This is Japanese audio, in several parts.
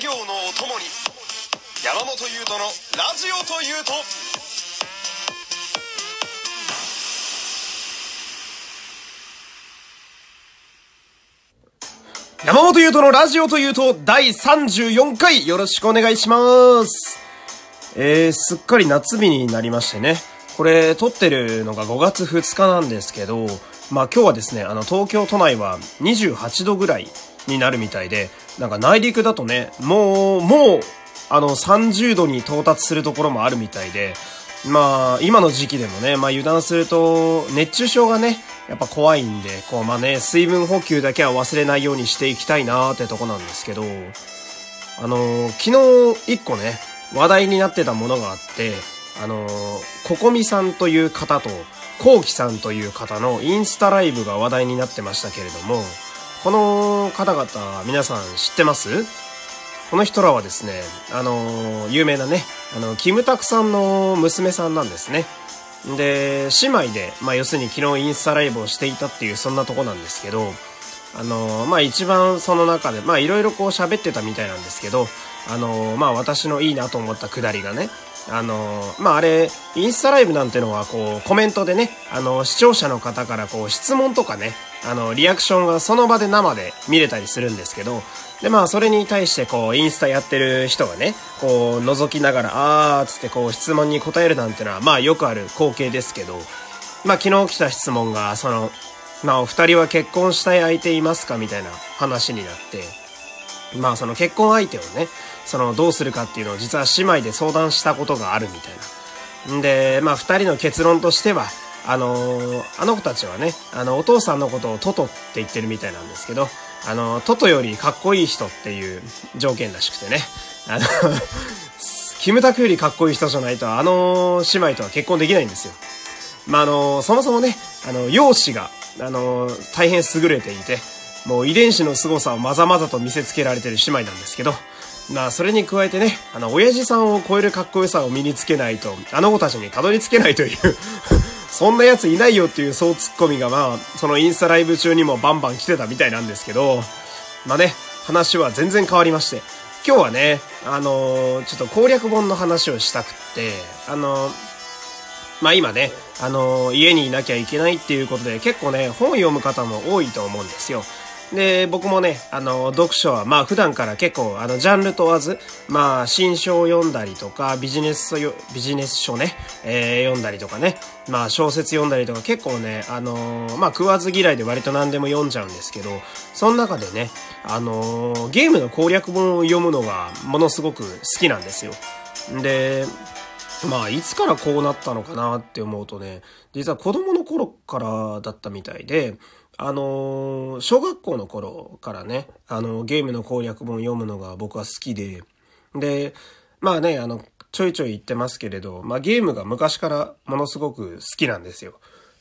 作業のお供に山本優斗のラジオというと山本優斗のラジオというと第34回よろしくお願いします。えー、すっかり夏日になりましてね。これ撮ってるのが5月2日なんですけど、まあ今日はですね、あの東京都内は28度ぐらいになるみたいで、なんか内陸だとね、もう、もう、あの30度に到達するところもあるみたいで、まあ、今の時期でもね、まあ油断すると、熱中症がね、やっぱ怖いんで、こう、まあね、水分補給だけは忘れないようにしていきたいなーってとこなんですけど、あの昨日一個ね、話題になってたものがあって、あのーココミさんという方と、コウキさんという方のインスタライブが話題になってましたけれども、この方々、皆さん知ってます？この人らはですね、あの有名なね、あの、キムタクさんの娘さんなんですね。で、姉妹で、まあ、要するに昨日インスタライブをしていたっていう、そんなとこなんですけど、あのまあ、一番その中で、まあ、いろいろこう喋ってたみたいなんですけど、あのまあ、私のいいなと思ったくだりがね、あのーまあ、あれ、インスタライブなんてのは、こう、コメントでね、あの、視聴者の方から、こう、質問とかね、あの、リアクションがその場で生で見れたりするんですけど、で、まあ、それに対して、こう、インスタやってる人がね、こう、覗きながら、あーつって、こう、質問に答えるなんてのは、まあ、よくある光景ですけど、まあ、昨日来た質問が、その、まあ、お二人は結婚したい相手いますか？みたいな話になって、まあその結婚相手をね、そのどうするかっていうのを実は姉妹で相談したことがあるみたいな。んで、まあ二人の結論としては、あのあの子たちはね、あの、お父さんのことをトトって言ってるみたいなんですけど、あの、トトよりかっこいい人っていう条件らしくてね、あの、キムタクよりかっこいい人じゃないと、あの姉妹とは結婚できないんですよ。まあ、あの、そもそもね、あの、容姿が、あの、大変優れていて、もう遺伝子の凄さをまざまざと見せつけられてる姉妹なんですけど、まあ、それに加えてね、あの、親父さんを超えるかっこよさを身につけないと、あの子たちにたどり着けないという、そんな奴いないよっていうそうツッコミがまあ、そのインスタライブ中にもバンバン来てたみたいなんですけど、まあね、話は全然変わりまして、今日はね、あのちょっと攻略本の話をしたくって、あのまあ今ね、あの家にいなきゃいけないっていうことで結構ね、本を読む方も多いと思うんですよ。で、僕もね、あの、読書は、まあ普段から結構、あの、ジャンル問わず、まあ、新書を読んだりとか、ビジネス書、ビジネス書ね、えー読んだりとかね、まあ小説読んだりとか結構ね、あのまあ食わず嫌いで割と何でも読んじゃうんですけど、その中でね、あのゲームの攻略本を読むのがものすごく好きなんですよ。で、まあ、いつからこうなったのかなって思うとね、実は子供の頃からだったみたいで、あのー小学校の頃からね、あのゲームの攻略本読むのが僕は好きで、で、まあね、あの、ちょいちょい言ってますけれど、まあゲームが昔からものすごく好きなんですよ。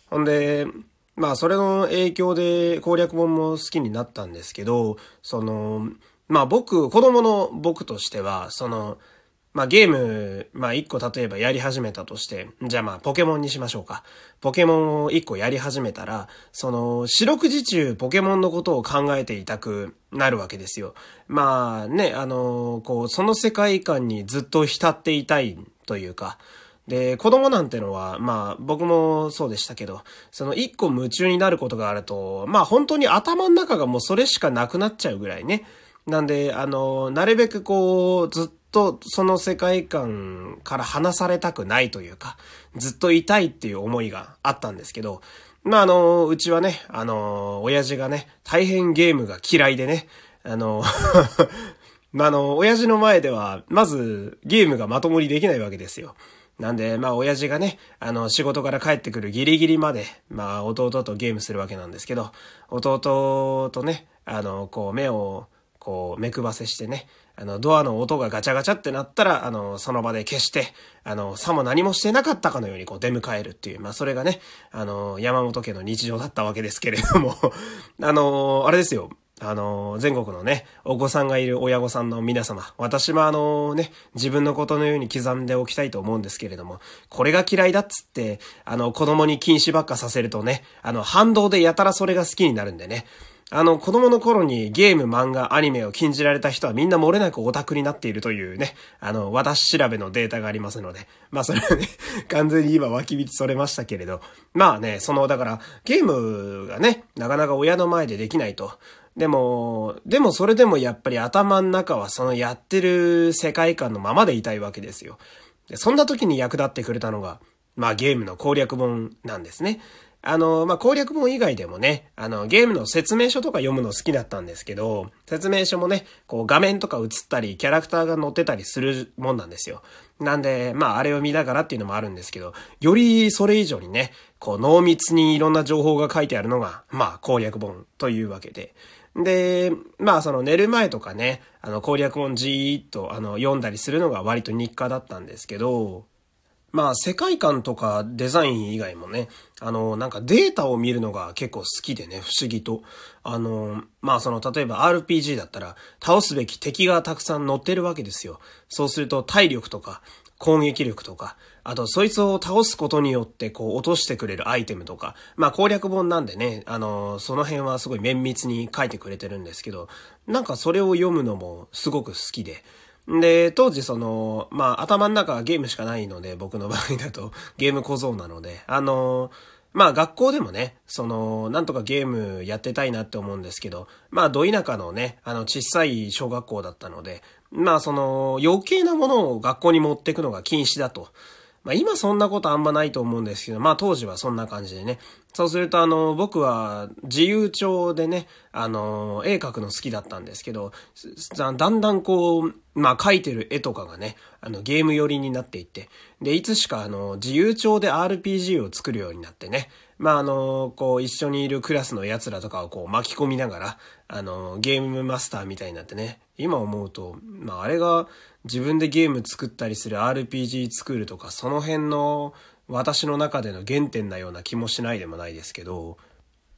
ほんで、まあそれの影響で攻略本も好きになったんですけど、その、まあ僕、子供の僕としては、その、まあゲーム、まあ一個例えばやり始めたとして、じゃあまあポケモンにしましょうか。ポケモンを一個やり始めたら、その四六時中ポケモンのことを考えていたくなるわけですよ。まあね、あの、こう、その世界観にずっと浸っていたいというか、で、子供なんてのは、まあ僕もそうでしたけど、その一個夢中になることがあると、まあ本当に頭の中がもうそれしかなくなっちゃうぐらいね。なんで、あの、なるべくこう、ずっとその世界観から離されたくないというか、ずっといたいっていう思いがあったんですけど、まああの、うちはね、あの、親父がね、大変ゲームが嫌いでね、あの、まああの、親父の前では、まずゲームがまともにできないわけですよ。なんで、まあ、親父がね、あの、仕事から帰ってくるギリギリまで、まあ、弟とゲームするわけなんですけど、弟とね、あの、こう、目を、こう、目くばせしてね、あの、ドアの音がガチャガチャってなったら、あの、その場で消して、あの、さも何もしてなかったかのようにこう出迎えるっていう、まあ、それがね、あの、山本家の日常だったわけですけれども、あの、あれですよ、あの、全国のね、お子さんがいる親御さんの皆様、私もあのね、自分のことのように刻んでおきたいと思うんですけれども、これが嫌いだっつって、あの、子供に禁止ばっかさせるとね、あの、反動でやたらそれが好きになるんでね、あの、子供の頃にゲーム、漫画、アニメを禁じられた人はみんな漏れなくオタクになっているというね、あの、私調べのデータがありますので、まあそれはね、完全に今脇道それましたけれど、まあね、その、だから、ゲームがね、なかなか親の前でできないと。でも、でもそれでもやっぱり頭の中はそのやってる世界観のままでいたいわけですよ。そんな時に役立ってくれたのが、まあゲームの攻略本なんですね。あの、まあ、攻略本以外でもね、あの、ゲームの説明書とか読むの好きだったんですけど、説明書もね、こう画面とか映ったり、キャラクターが載ってたりするもんなんですよ。なんで、まあ、あれを見ながらっていうのもあるんですけど、よりそれ以上にね、こう濃密にいろんな情報が書いてあるのが、まあ、攻略本というわけで。で、まあその寝る前とかね、あの攻略本じーっとあの読んだりするのが割と日課だったんですけど、まあ世界観とかデザイン以外もね、あの、なんかデータを見るのが結構好きでね、不思議と。あの、まあその、例えば RPG だったら、倒すべき敵がたくさん乗ってるわけですよ。そうすると体力とか、攻撃力とか、あと、そいつを倒すことによって、こう、落としてくれるアイテムとか、まあ、攻略本なんでね、あの、その辺はすごい綿密に書いてくれてるんですけど、なんかそれを読むのもすごく好きで、で、当時その、まあ、頭の中はゲームしかないので、僕の場合だと、ゲーム小僧なので、あの、まあ学校でもね、その、なんとかゲームやってたいなって思うんですけど、まあど田舎のね、あの小さい小学校だったので、まあその余計なものを学校に持ってくのが禁止だと。まあ今そんなことあんまないと思うんですけど、まあ当時はそんな感じでね。そうするとあの、僕は自由帳でね、あの、絵描くの好きだったんですけど、だんだんこう、まあ描いてる絵とかがね、あのゲーム寄りになっていって、で、いつしかあの、自由帳で RPG を作るようになってね、まああの、こう一緒にいるクラスの奴らとかをこう巻き込みながら、あの、ゲームマスターみたいになってね、今思うと、まああれが自分でゲーム作ったりする RPG 作るとか、その辺の私の中での原点なような気もしないでもないですけど、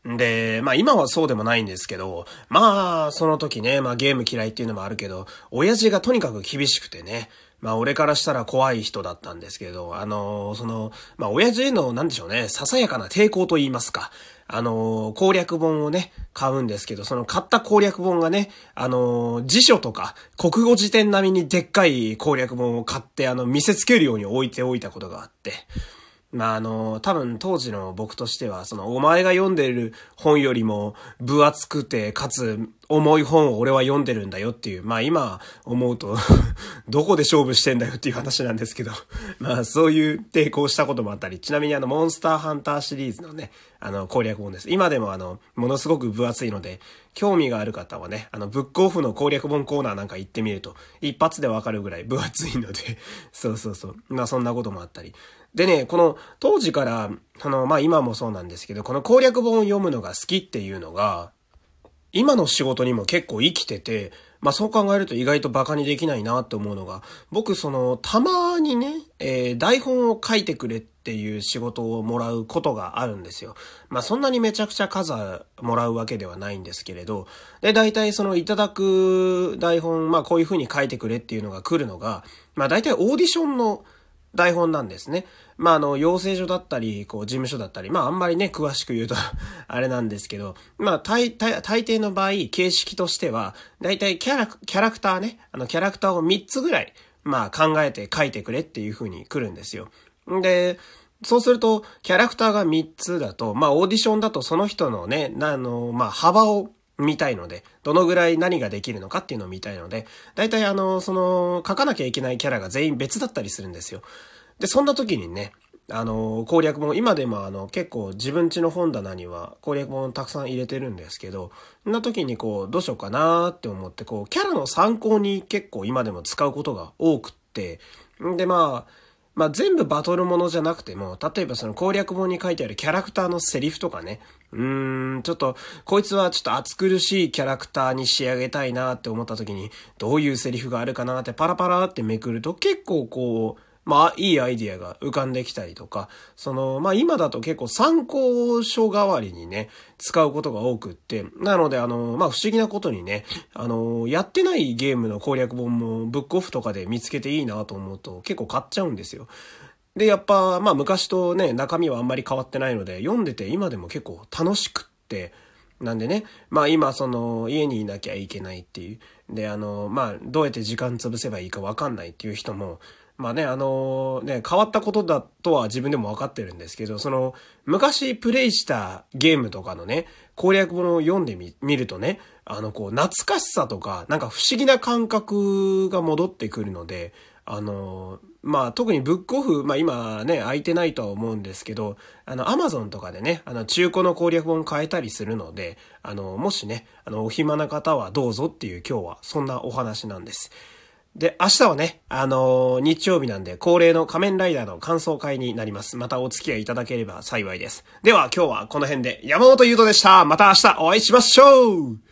で、まあ今はそうでもないんですけど、まあその時ね、まあゲーム嫌いっていうのもあるけど、親父がとにかく厳しくてね、まあ俺からしたら怖い人だったんですけど、あの、その、まあ親父への、なんでしょうね、ささやかな抵抗と言いますか。あの、攻略本をね、買うんですけど、その買った攻略本がね、あの、辞書とか、国語辞典並みにでっかい攻略本を買って、あの、見せつけるように置いておいたことがあって、まあ、あの、多分当時の僕としては、その、お前が読んでる本よりも分厚くて、かつ重い本を俺は読んでるんだよっていう、まあ今思うと どこで勝負してんだよっていう話なんですけど まあそういう抵抗したこともあったり、ちなみにあの、モンスターハンターシリーズのね、あの、攻略本です。今でもあの、ものすごく分厚いので、興味がある方はね、あの、ブックオフの攻略本コーナーなんか行ってみると、一発でわかるぐらい分厚いので そうそうそう。まあそんなこともあったり。でね、この当時から、あの、まあ、今もそうなんですけど、この攻略本を読むのが好きっていうのが、今の仕事にも結構生きてて、まあ、そう考えると意外と馬鹿にできないなって思うのが、僕その、たまにね、えー、台本を書いてくれっていう仕事をもらうことがあるんですよ。まあ、そんなにめちゃくちゃ数もらうわけではないんですけれど、で、大体そのいただく台本、まあ、こういう風に書いてくれっていうのが来るのが、まあ、大体オーディションの台本なんですね。まあ、あの、養成所だったり、こう、事務所だったり、まあ、あんまりね、詳しく言うと あれなんですけど、まあ、大、大、大抵の場合、形式としては、だいたいキャラ、キャラクターね、あの、キャラクターを3つぐらい、まあ、考えて書いてくれっていう風に来るんですよ。で、そうすると、キャラクターが3つだと、まあ、オーディションだとその人のね、あの、まあ、幅を見たいので、どのぐらい何ができるのかっていうのを見たいので、大体あの、その、書かなきゃいけないキャラが全員別だったりするんですよ。で、そんな時にね、あの、攻略本、今でもあの、結構自分家の本棚には攻略本たくさん入れてるんですけど、そんな時にこう、どうしようかなって思って、こう、キャラの参考に結構今でも使うことが多くって、んで、まあ、まあ全部バトルものじゃなくても、例えばその攻略本に書いてあるキャラクターのセリフとかね、うーん、ちょっと、こいつはちょっと暑苦しいキャラクターに仕上げたいなって思った時に、どういうセリフがあるかなってパラパラってめくると結構こう、まあ、いいアイディアが浮かんできたりとか、その、まあ今だと結構参考書代わりにね、使うことが多くって、なのであの、まあ不思議なことにね、あの、やってないゲームの攻略本もブックオフとかで見つけていいなと思うと結構買っちゃうんですよ。で、やっぱ、まあ昔とね、中身はあんまり変わってないので、読んでて今でも結構楽しくって、なんでね、まあ今その家にいなきゃいけないっていう。で、あの、まあどうやって時間潰せばいいかわかんないっていう人も、まあね、あのね、変わったことだとは自分でも分かってるんですけど、その、昔プレイしたゲームとかのね、攻略本を読んでみ、見るとね、あの、こう、懐かしさとか、なんか不思議な感覚が戻ってくるので、あの、まあ、特にブックオフ、まあ今ね、空いてないとは思うんですけど、あの、アマゾンとかでね、あの、中古の攻略本変えたりするので、あの、もしね、あの、お暇な方はどうぞっていう今日はそんなお話なんです。で、明日はね、あのー、日曜日なんで恒例の仮面ライダーの感想会になります。またお付き合いいただければ幸いです。では今日はこの辺で山本優斗でした。また明日お会いしましょう